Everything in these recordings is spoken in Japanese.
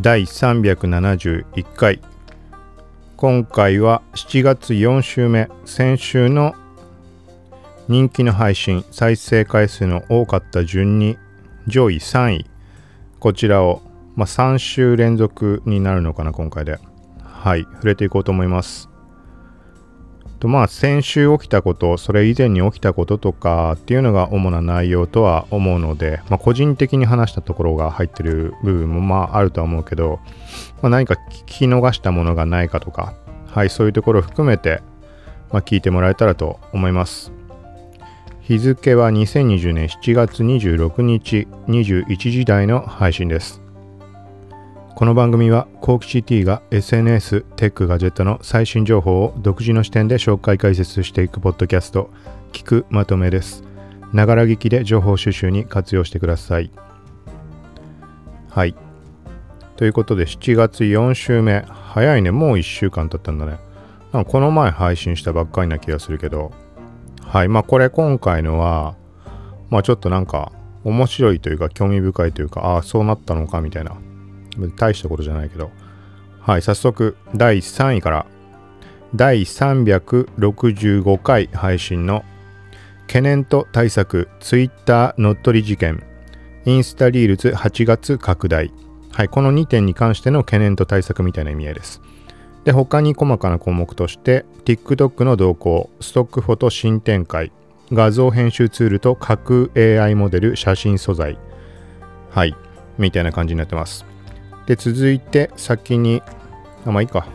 第371回。今回は7月4週目。先週の人気の配信再生回数の多かった順に上位3位。こちらを、まあ、3週連続になるのかな今回で。はい触れていこうと思います。とまあ先週起きたことそれ以前に起きたこととかっていうのが主な内容とは思うので、まあ、個人的に話したところが入ってる部分もまああるとは思うけど、まあ、何か聞き逃したものがないかとかはいそういうところを含めて、まあ、聞いてもらえたらと思います。日付は2020年7月26日21時台の配信です。この番組はコーキシティが SNS、テック、ガジェットの最新情報を独自の視点で紹介解説していくポッドキャスト、聞くまとめです。ながら聞きで情報収集に活用してください。はい。ということで7月4週目。早いね。もう1週間経ったんだね。なんかこの前配信したばっかりな気がするけど。はい。まあこれ今回のは、まあちょっとなんか面白いというか興味深いというか、ああ、そうなったのかみたいな大したことじゃないけど。はい、早速、第3位から、第365回配信の懸念と対策 Twitter 乗っ取り事件。インスタリールズ8月拡大。はいこの2点に関しての懸念と対策みたいな意味合いです。で他に細かな項目として TikTok の動向ストックフォト新展開画像編集ツールと架空 AI モデル写真素材。はいみたいな感じになってます。で、続いて先に、あ、まあいいか。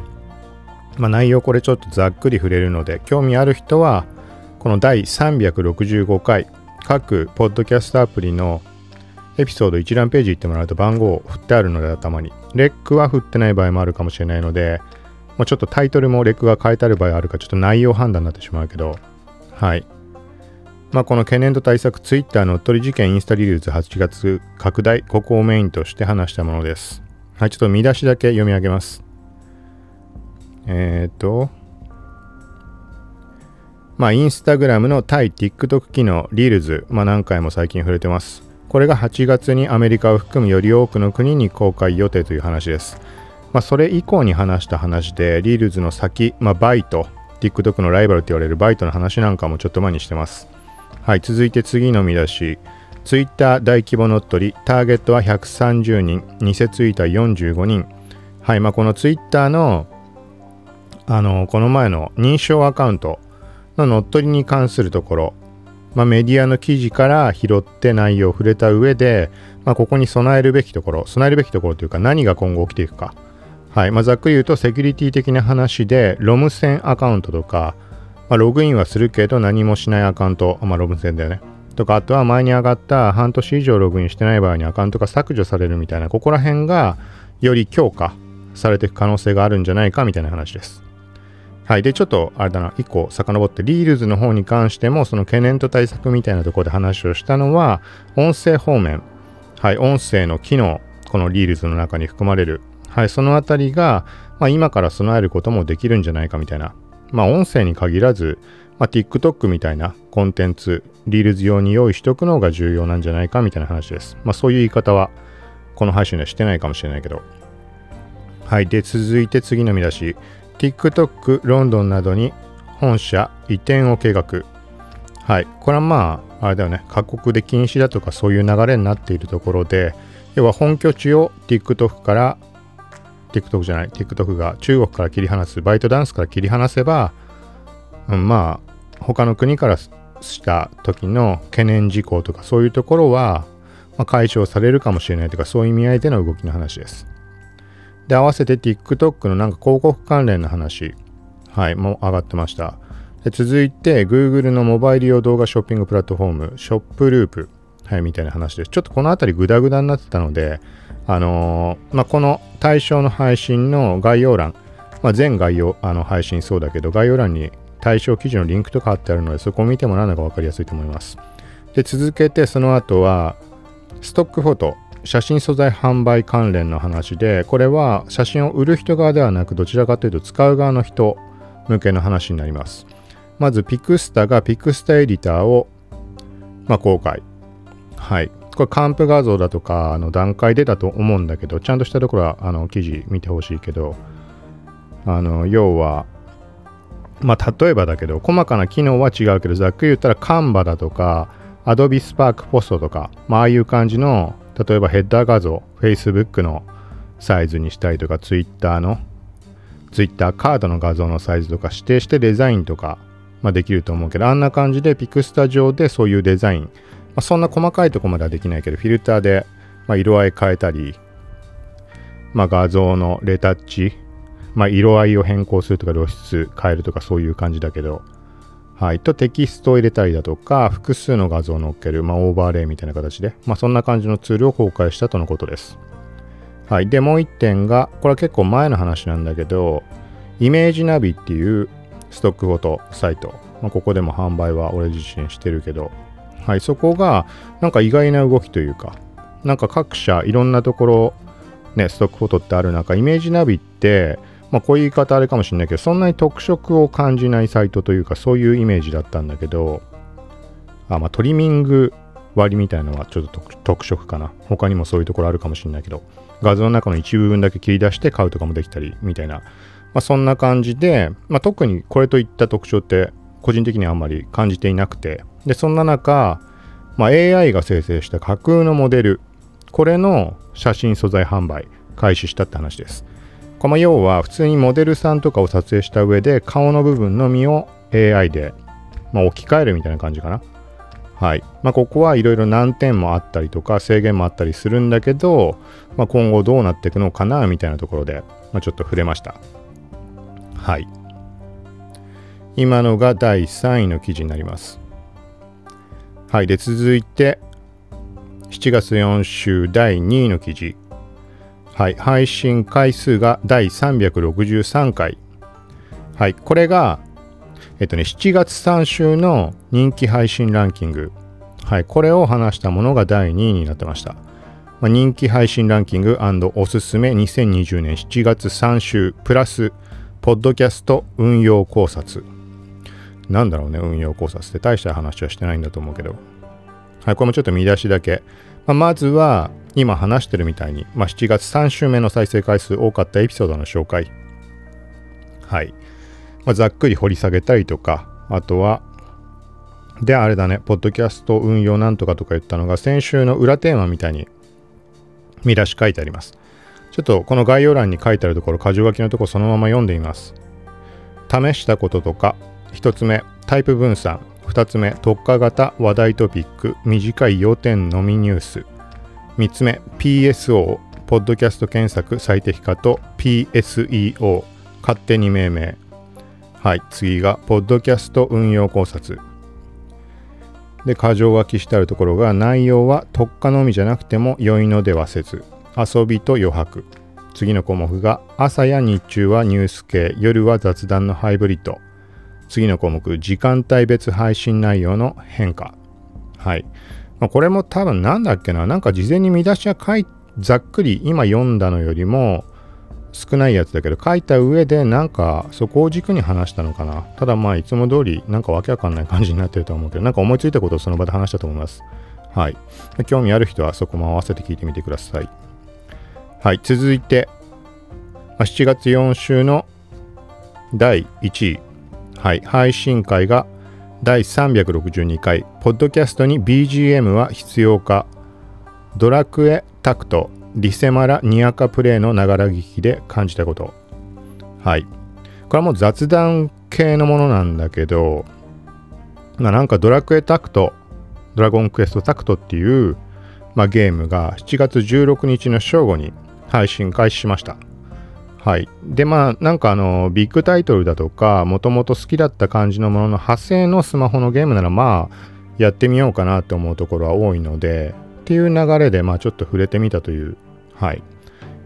まあ内容これちょっとざっくり触れるので、興味ある人は、この第365回、各ポッドキャストアプリのエピソード一覧ページ行ってもらうと番号を振ってあるので頭に。レックは振ってない場合もあるかもしれないので、もうちょっとタイトルもレックが変えてある場合あるかちょっと内容判断になってしまうけど、はい。まあ、この懸念と対策、ツイッターの取り事件インスタリリース8月拡大、ここをメインとして話したものです。はい、ちょっと見出しだけ読み上げます。えっ、ー、と、まあ、インスタグラムの対 TikTok 機能、リールズ、まあ、何回も最近触れてます。これが8月にアメリカを含むより多くの国に公開予定という話です。まあ、それ以降に話した話で、リールズの先、まあ、バイト、TikTok のライバルと言われるバイトの話なんかもちょっと前にしてます。はい、続いて次の見出し。ツイッター大規模乗っ取り、ターゲットは130人、偽ツイートは45人。はい、まあ、このツイッターの、あの、この前の認証アカウントの乗っ取りに関するところ、まあ、メディアの記事から拾って内容を触れた上で、まあ、ここに備えるべきところ、備えるべきところというか何が今後起きていくか。はい、まあ、ざっくり言うとセキュリティ的な話で、ロム線アカウントとか、まあ、ログインはするけど何もしないアカウント、まあ、ロム線だよね。とか、あとは前に上がった半年以上ログインしてない場合にアカウントが削除されるみたいな、ここら辺がより強化されていく可能性があるんじゃないかみたいな話です。はい。で、ちょっと、あれだな、1個遡って、リールズの方に関しても、その懸念と対策みたいなところで話をしたのは、音声方面。はい。音声の機能、このリールズの中に含まれる。はい。そのあたりが、まあ、今から備えることもできるんじゃないかみたいな。まあ、音声に限らず、まあ、TikTok みたいなコンテンツ、リールズ用に用意しておくのが重要なんじゃないかみたいな話です。まあ、そういう言い方は、この配信ではしてないかもしれないけど。はい。で、続いて次の見出し。TikTok ロンドンなどに本社移転を計画。はい。これはまあ、あれだよね。各国で禁止だとかそういう流れになっているところで、要は本拠地を TikTok から、TikTok じゃない、TikTok が中国から切り離す、バイトダンスから切り離せば、うん、まあ、他の国からした時の懸念事項とかそういうところは、まあ、解消されるかもしれないとかそういう意味合いでの動きの話です。で、合わせて TikTok のなんか広告関連の話、はい、もう上がってました。で続いて Google のモバイル用動画ショッピングプラットフォーム、ショップループ、はい、みたいな話です。ちょっとこの辺りグダグダになってたので、あのー、まあ、この対象の配信の概要欄、まあ、全概要、あの配信そうだけど、概要欄に対象記事のリンクとか貼ってあるので、そこを見てもらうのが分かりやすいと思います。で、続けてその後は、ストックフォト、写真素材販売関連の話で、これは写真を売る人側ではなく、どちらかというと使う側の人向けの話になります。まず、ピクスタがピクスタエディターを、まあ、公開。はい。これ、還付画像だとかの段階でだと思うんだけど、ちゃんとしたところはあの記事見てほしいけど、あの要は、まあ、例えばだけど、細かな機能は違うけど、ざっくり言ったら、カンバだとか、Adobe Spark Post とか、まあ、あいう感じの、例えばヘッダー画像、Facebook のサイズにしたりとか、Twitter の、Twitter カードの画像のサイズとか指定してデザインとか、まあ、できると思うけど、あんな感じでピクスタ上でそういうデザイン、まあ、そんな細かいとこまではできないけど、フィルターで、ま、色合い変えたり、まあ、画像のレタッチ、まあ、色合いを変更するとか露出変えるとかそういう感じだけど、はい、とテキストを入れたりだとか複数の画像を載っける、まあ、オーバーレイみたいな形で、まあ、そんな感じのツールを公開したとのことです。はい、でもう一点がこれは結構前の話なんだけどイメージナビっていうストックフォトサイト、まあ、ここでも販売は俺自身してるけど、はい、そこがなんか意外な動きというかなんか各社いろんなところねストックフォトってある中イメージナビってまあ、こういう言い方あれかもしれないけど、そんなに特色を感じないサイトというか、そういうイメージだったんだけど、あまあ、トリミング割りみたいなのはちょっと特色かな。他にもそういうところあるかもしれないけど、画像の中の一部分だけ切り出して買うとかもできたり、みたいな。まあ、そんな感じで、まあ、特にこれといった特徴って、個人的にはあんまり感じていなくて、で、そんな中、まあ、AI が生成した架空のモデル、これの写真素材販売開始したって話です。この要は普通にモデルさんとかを撮影した上で顔の部分のみを AI で、まあ、置き換えるみたいな感じかな。はい。まあ、ここはいろいろ難点もあったりとか制限もあったりするんだけど、まあ、今後どうなっていくのかなみたいなところで、まあ、ちょっと触れました。はい。今のが第3位の記事になります。はい。で、続いて、7月4週第2位の記事。はい、配信回数が第363回。はい、これが、えっとね、7月3週の人気配信ランキング。はい、これを話したものが第2位になってました。まあ、人気配信ランキングおすすめ2020年7月3週プラス、ポッドキャスト運用考察。なんだろうね、運用考察って大した話はしてないんだと思うけど。はい、これもちょっと見出しだけ。ま、まずは、今話してるみたいに、まあ、7月3週目の再生回数多かったエピソードの紹介。はい。まあ、ざっくり掘り下げたりとか、あとは、で、あれだね、ポッドキャスト運用なんとかとか言ったのが、先週の裏テーマみたいに見出し書いてあります。ちょっとこの概要欄に書いてあるところ、箇条書きのところそのまま読んでみます。試したこととか、1つ目、タイプ分散。2つ目、特化型話題トピック、短い要点のみニュース。3つ目 PSO ポッドキャスト検索最適化と PSEO 勝手に命名。はい次がポッドキャスト運用考察。で箇条書きしてあるところが内容は特化のみじゃなくても良いのではせず遊びと余白。次の項目が朝や日中はニュース系夜は雑談のハイブリッド。次の項目時間帯別配信内容の変化はいまあ、これも多分なんだっけな、なんか事前に見出しは書いざっくり今読んだのよりも少ないやつだけど書いた上でなんかそこを軸に話したのかな。ただまあいつも通りなんかわけわかんない感じになってると思うけど、なんか思いついたことをその場で話したと思います。はい。興味ある人はそこも合わせて聞いてみてください。はい。続いて、7月4週の第1位。はい。配信会が第362回。ポッドキャストに BGM は必要か。ドラクエタクト。リセマラ。ニアカプレイのながら聞きで感じたこと。はい。これはもう雑談系のものなんだけどまあなんかドラクエタクト。ドラゴンクエストタクトっていう、まあ、ゲームが7月16日の正午に配信開始しました。はい。で、まあ、なんかあの、ビッグタイトルだとか、もともと好きだった感じのものの派生のスマホのゲームなら、まあ、やってみようかなって思うところは多いので、っていう流れで、まあ、ちょっと触れてみたという、はい。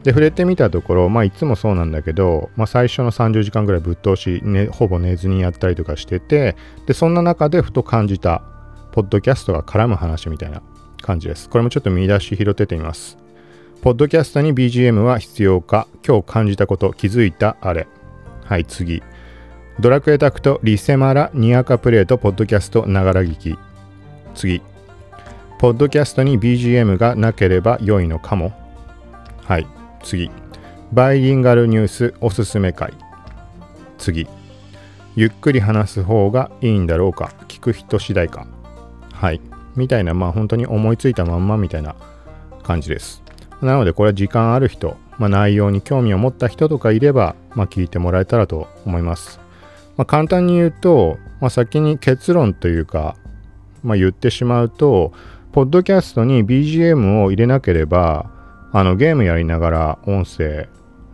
で、触れてみたところ、まあ、いつもそうなんだけど、まあ、最初の30時間ぐらいぶっ通し、ね、ほぼ寝ずにやったりとかしてて、で、そんな中でふと感じた、ポッドキャストが絡む話みたいな感じです。これもちょっと見出し拾っててみます。ポッドキャストに BGM は必要か今日感じたこと気づいたあれはい次ドラクエタクトリセマラニアカプレイトポッドキャストながら聞き次ポッドキャストに BGM がなければ良いのかも。はい。次。バイリンガルニュースおすすめ会。次。ゆっくり話す方がいいんだろうか。聞く人次第か。はい。みたいな、まあ本当に思いついたまんまみたいな感じです。なのでこれは時間ある人、まあ、内容に興味を持った人とかいれば、まあ、聞いてもらえたらと思います。まあ、簡単に言うと、まあ、先に結論というか、まあ、言ってしまうと、ポッドキャストに BGM を入れなければ、あのゲームやりながら音声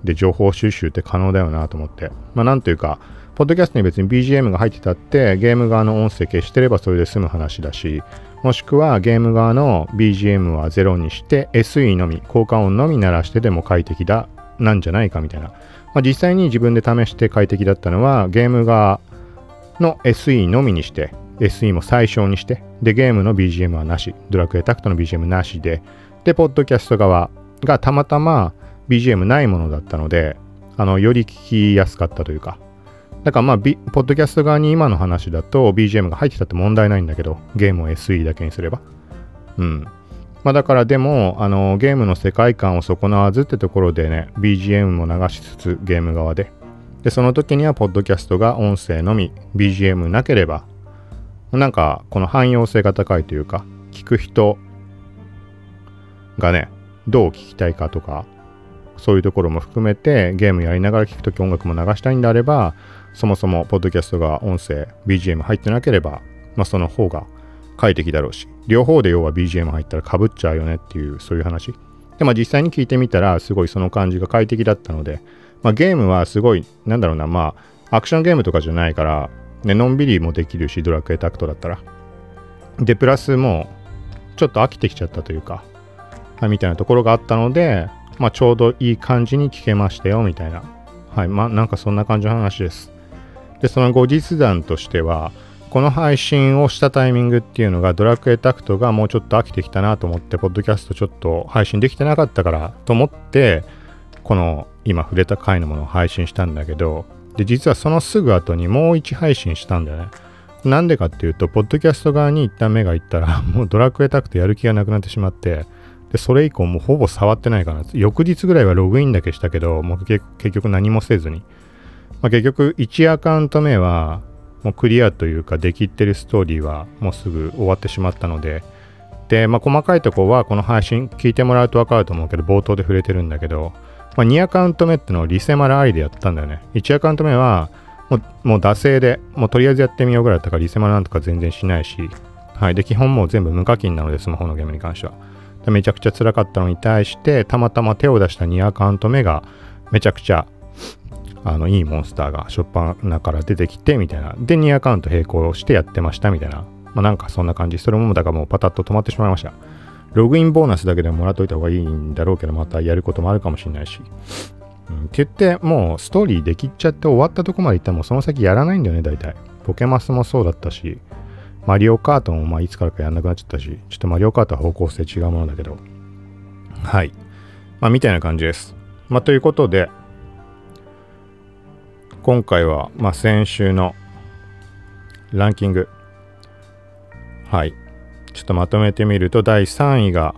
で情報収集って可能だよなと思って。まあなんというか、ポッドキャストに別に BGM が入ってたってゲーム側の音声消してればそれで済む話だし、もしくはゲーム側の BGM は0にして SE のみ、効果音のみ鳴らしてでも快適だ、なんじゃないかみたいな。まあ、実際に自分で試して快適だったのはゲーム側の SE のみにして SE も最小にして、で、ゲームの BGM はなし、ドラクエタクトの BGM なしで、で、ポッドキャスト側がたまたま BGM ないものだったので、あの、より聞きやすかったというか、だからまあ、B、ポッドキャスト側に今の話だと BGM が入ってたって問題ないんだけど、ゲームを SE だけにすれば。うん。まあだからでも、あの、ゲームの世界観を損なわずってところでね、BGM も流しつつゲーム側で。で、その時にはポッドキャストが音声のみ、BGM なければ、なんかこの汎用性が高いというか、聞く人がね、どう聞きたいかとか、そういうところも含めてゲームやりながら聞くとき音楽も流したいんであれば、そもそもポッドキャストが音声、BGM 入ってなければ、まあその方が快適だろうし、両方で要は BGM 入ったらかぶっちゃうよねっていう、そういう話。で、まあ実際に聞いてみたら、すごいその感じが快適だったので、まあゲームはすごい、なんだろうな、まあアクションゲームとかじゃないから、ね、のんびりもできるし、ドラクエタクトだったら。で、プラスもう、ちょっと飽きてきちゃったというか、はい、みたいなところがあったので、まあ、ちょうどいい感じに聞けましたよ、みたいな。はい、まあ、なんかそんな感じの話です。で、その後日談としては、この配信をしたタイミングっていうのが、ドラクエタクトがもうちょっと飽きてきたなと思って、ポッドキャストちょっと配信できてなかったからと思って、この今触れた回のものを配信したんだけど、で、実はそのすぐ後にもう1配信したんだよね。なんでかっていうと、ポッドキャスト側に一旦目がいったら、もうドラクエタクトやる気がなくなってしまって、で、それ以降もうほぼ触ってないかな。翌日ぐらいはログインだけしたけど、もう結局何もせずに。まあ、結局1アカウント目は、もうクリアというか、できってるストーリーはもうすぐ終わってしまったので、で、まあ、細かいとこはこの配信聞いてもらうとわかると思うけど、冒頭で触れてるんだけど、まあ、2アカウント目ってのをリセマラありでやったんだよね。1アカウント目は、もう、もう惰性で、もうとりあえずやってみようぐらいだったから、リセマラなんとか全然しないし、はい。で、基本もう全部無課金なので、スマホのゲームに関しては。めちゃくちゃ辛かったのに対して、たまたま手を出した2アカウント目が、めちゃくちゃ、あの、いいモンスターが、しょっぱなから出てきて、みたいな。で、2アカウント並行してやってました、みたいな。まあ、なんかそんな感じ。それも、だからもうパタッと止まってしまいました。ログインボーナスだけでもらっといた方がいいんだろうけど、またやることもあるかもしれないし。うん、って言って、もうストーリーできっちゃって終わったとこまで行ったらもうその先やらないんだよね、大体。ポケマスもそうだったし、マリオカートもまあいつからかやんなくなっちゃったし、ちょっとマリオカートは方向性違うものだけど。はい。まあみたいな感じです。まあということで、今回はまあ先週のランキング。はい。ちょっとまとめてみると、第3位が、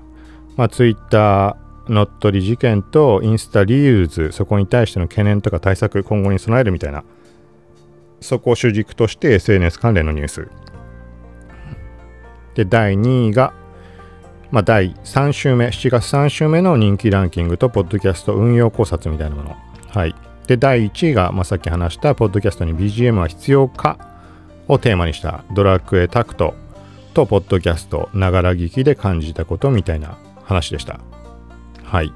まあ、ツイッター乗っ取り事件とインスタリユーズ、そこに対しての懸念とか対策、今後に備えるみたいな、そこを主軸として SNS 関連のニュース。で、第2位が、まあ、第3週目、7月3週目の人気ランキングと、ポッドキャスト運用考察みたいなもの。はい。で、第1位が、まあ、さっき話した、ポッドキャストに BGM は必要かをテーマにしたドラクエタクトと、ポッドキャスト、ながら聞きで感じたことみたいな話でした。はい。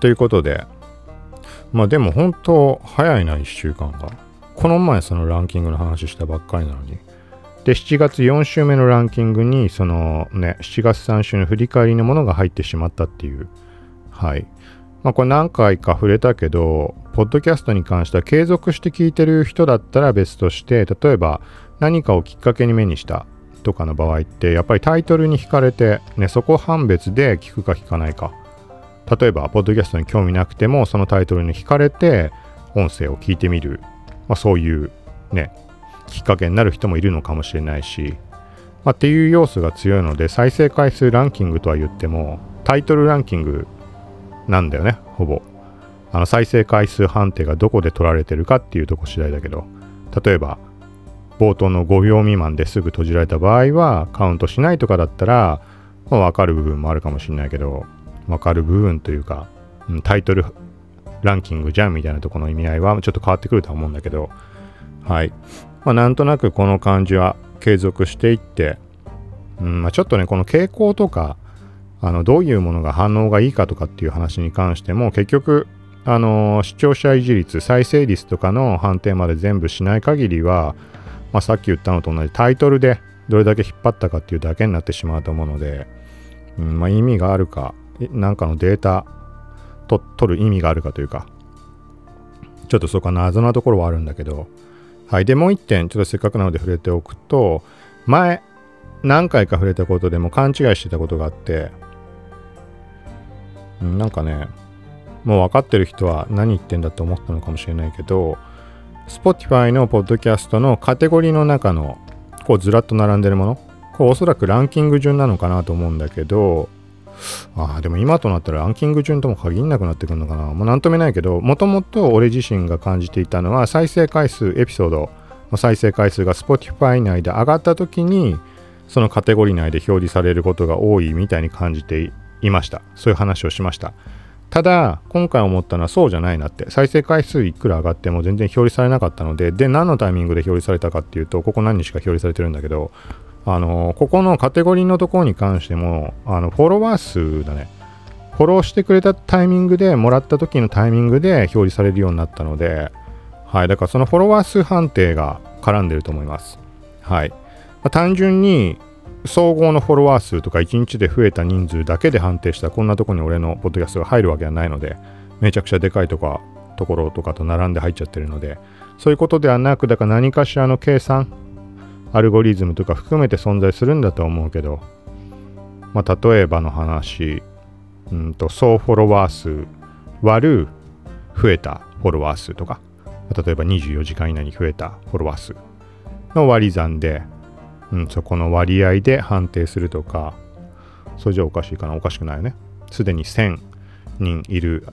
ということで、まあでも本当早いな、1週間が。この前そのランキングの話したばっかりなのに。で、7月4週目のランキングに、そのね、7月3週の振り返りのものが入ってしまったっていう。はい。まあこれ何回か触れたけど、ポッドキャストに関しては継続して聞いてる人だったら別として、例えば何かをきっかけに目にしたとかの場合ってやっぱりタイトルに惹かれて、ね、そこ判別で聞くか聞かないか。例えばポッドキャストに興味なくてもそのタイトルに惹かれて音声を聞いてみる、まあ、そういうねきっかけになる人もいるのかもしれないし。まあ、っていう要素が強いので再生回数ランキングとは言ってもタイトルランキングなんだよねほぼ。あの再生回数判定がどこで取られてるかっていうとこ次第だけど。例えば冒頭の5秒未満ですぐ閉じられた場合はカウントしないとかだったら、まあ、分かる部分もあるかもしれないけど分かる部分というか、ん、タイトルランキングじゃんみたいなとこの意味合いはちょっと変わってくるとは思うんだけど。はい、まあ、なんとなくこの感じは継続していって、うんまあ、ちょっとねこの傾向とかあのどういうものが反応がいいかとかっていう話に関しても結局あの視聴者維持率再生率とかの判定まで全部しない限りは、まあ、さっき言ったのと同じタイトルでどれだけ引っ張ったかっていうだけになってしまうと思うので、うんまあ、意味があるかなんかのデータと取る意味があるかというかちょっとそこは謎なところはあるんだけどはいでもう一点ちょっとせっかくなので触れておくと前何回か触れたことでも勘違いしてたことがあってなんかねもう分かってる人は何言ってんだと思ったのかもしれないけど Spotify のポッドキャストのカテゴリーの中のこうずらっと並んでるものこれおそらくランキング順なのかなと思うんだけどああでも今となったらランキング順とも限んなくなってくるのかな。もう何ともないけどもともと俺自身が感じていたのは再生回数エピソードの再生回数が Spotify 内で上がった時にそのカテゴリー内で表示されることが多いみたいに感じていました。そういう話をしました。ただ今回思ったのはそうじゃないなって。再生回数いくら上がっても全然表示されなかったのでで何のタイミングで表示されたかっていうとここ何日か表示されてるんだけどあのここのカテゴリーのところに関してもあのフォロワー数だね。フォローしてくれたタイミングでもらった時のタイミングで表示されるようになったのではい。だからそのフォロワー数判定が絡んでると思います。はい、まあ、単純に総合のフォロワー数とか1日で増えた人数だけで判定したこんなとこに俺のポッドキャストが入るわけはないのでめちゃくちゃでかいとかところとかと並んで入っちゃってるのでそういうことではなくだから何かしらの計算アルゴリズムとか含めて存在するんだと思うけどまあ例えばの話うんと総フォロワー数割る増えたフォロワー数とか例えば24時間以内に増えたフォロワー数の割り算でうん、そこの割合で判定するとか、それじゃおかしいかな、おかしくないよね。すでに1000人いる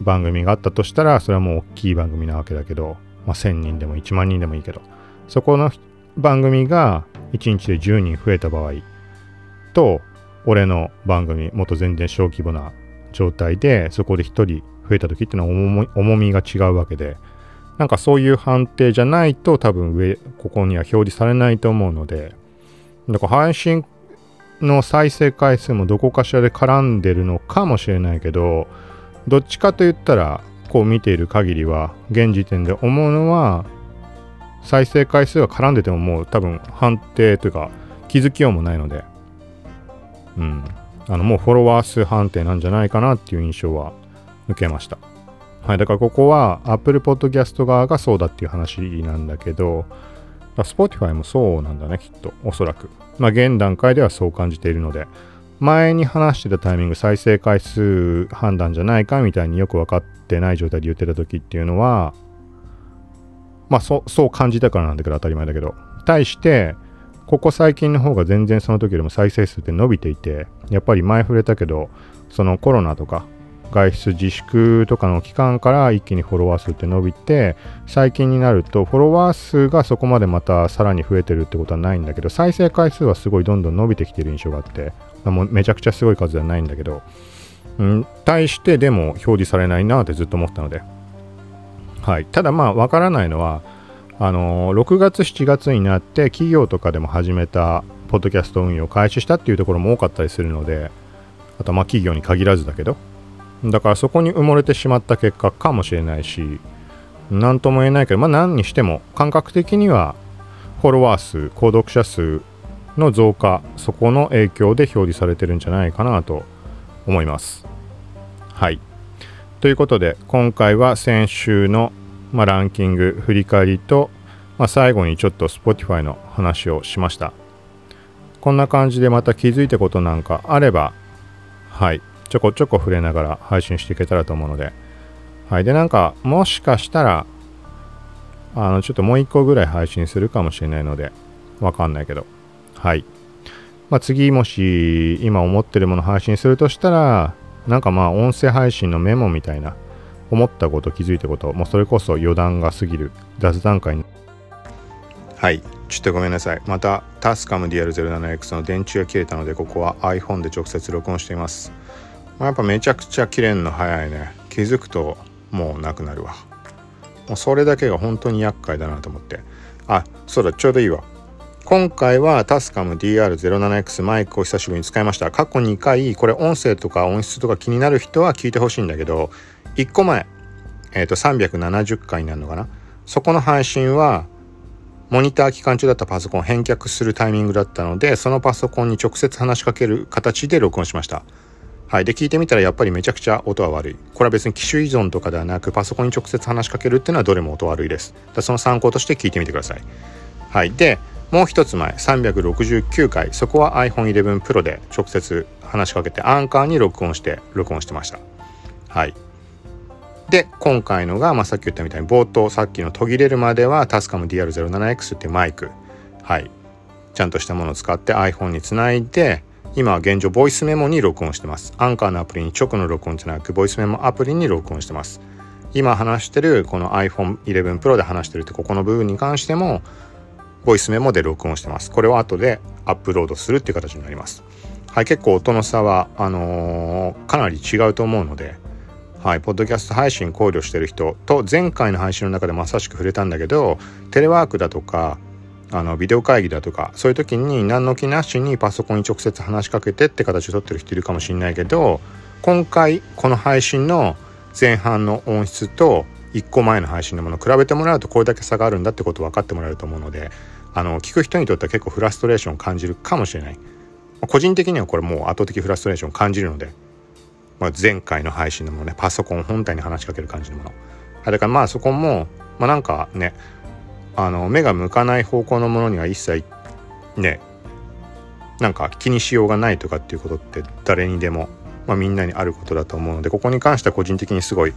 番組があったとしたら、それはもう大きい番組なわけだけど、まあ、1000人でも1万人でもいいけど、そこの番組が1日で10人増えた場合と、俺の番組、もっと全然小規模な状態で、そこで1人増えた時っていうのは重みが違うわけで、なんかそういう判定じゃないと多分上、ここには表示されないと思うので、だから配信の再生回数もどこかしらで絡んでるのかもしれないけど、どっちかと言ったら、こう見ている限りは、現時点で思うのは、再生回数が絡んでてももう多分判定というか気づきようもないので、うん。あのもうフォロワー数判定なんじゃないかなっていう印象は受けました。はい、だからここは Apple Podcast 側がそうだっていう話なんだけど、Spotify もそうなんだね、きっと。おそらく。まあ、現段階ではそう感じているので、前に話してたタイミング、再生回数判断じゃないかみたいによく分かってない状態で言ってた時っていうのは、まあそ、そう感じたからなんだけど当たり前だけど。対して、ここ最近の方が全然その時よりも再生数って伸びていて、やっぱり前触れたけど、そのコロナとか、外出自粛とかの期間から一気にフォロワー数って伸びて最近になるとフォロワー数がそこまでまたさらに増えてるってことはないんだけど再生回数はすごいどんどん伸びてきてる印象があってもうめちゃくちゃすごい数ではないんだけど、うん、対してでも表示されないなってずっと思ったので。はい。ただまあわからないのはあのー、6月7月になって企業とかでも始めたポッドキャスト運用を開始したっていうところも多かったりするのであとまあ企業に限らずだけど。だからそこに埋もれてしまった結果かもしれないし、何とも言えないけど、まあ何にしても感覚的にはフォロワー数、購読者数の増加、そこの影響で表示されてるんじゃないかなと思います。はい。ということで、今回は先週の、まあ、ランキング振り返りと、まあ、最後にちょっと Spotify の話をしました。こんな感じでまた気づいたことなんかあれば、はい、ちょこちょこ触れながら配信していけたらと思うので、はい。で、なんか、もしかしたら、あの、ちょっともう一個ぐらい配信するかもしれないので、わかんないけど、はい。まあ、次もし今思ってるもの配信するとしたらなんかまあ音声配信のメモみたいな思ったこと気づいたこともうそれこそ余談が過ぎる雑談会に。はい。ちょっとごめんなさい。またタスカム DR07X の電池が切れたのでここは iPhone で直接録音しています、まあ、やっぱめちゃくちゃ切れんの早いね。気づくともうなくなるわ。もうそれだけが本当に厄介だなと思って。あそうだちょうどいいわ。今回はタスカム DR07X マイクを久しぶりに使いました。過去2回これ音声とか音質とか気になる人は聞いてほしいんだけど1個前えっ、ー、と370回になるのかな。そこの配信はモニター期間中だったパソコン返却するタイミングだったのでそのパソコンに直接話しかける形で録音しました。はい。で聞いてみたらやっぱりめちゃくちゃ音は悪い。これは別に機種依存とかではなくパソコンに直接話しかけるっていうのはどれも音悪いです。その参考として聞いてみてください。はい。でもう一つ前369回。そこは iPhone11 Pro で直接話しかけてアンカーに録音して録音してました。はい。で今回のが、まあ、さっき言ったみたいに冒頭さっきの途切れるまではタスカム DR07X ってマイク。はい。ちゃんとしたものを使って iPhone につないで今現状ボイスメモに録音してますアンカーのアプリに直の録音じゃなくボイスメモアプリに録音してます今話してるこの iPhone11 Pro で話してるってここの部分に関してもボイスメモで録音してます。これを後でアップロードするっていう形になります。はい、結構音の差は、あのー、かなり違うと思うので、はい、ポッドキャスト配信考慮してる人と前回の配信の中でまさしく触れたんだけど、テレワークだとか、あのビデオ会議だとかそういう時に何の気なしにパソコンに直接話しかけてって形で撮ってる人いるかもしれないけど今回この配信の前半の音質と1個前の配信のもの比べてもらうとこれだけ差があるんだってこと分かってもらえると思うのであの聞く人にとっては結構フラストレーションを感じるかもしれない。個人的にはこれもう圧倒的フラストレーションを感じるので、まあ、前回の配信のものねパソコン本体に話しかける感じのもの。だからまあそこもまあなんかねあの目が向かない方向のものには一切ねなんか気にしようがないとかっていうことって誰にでも、まあ、みんなにあることだと思うのでここに関しては個人的にすごい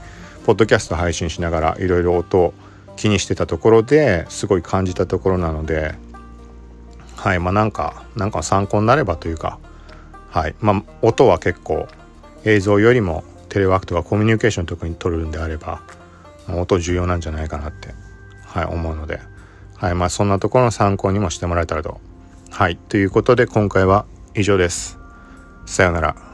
ポッドキャスト配信しながらいろいろ音を気にしてたところですごい感じたところなのではいまあなんかなんか参考になればというかはいまあ音は結構映像よりもテレワークとかコミュニケーション特に取るんであれば音重要なんじゃないかなってはい思うので。はいまあそんなところの参考にもしてもらえたらと。はいということで今回は以上です。さようなら。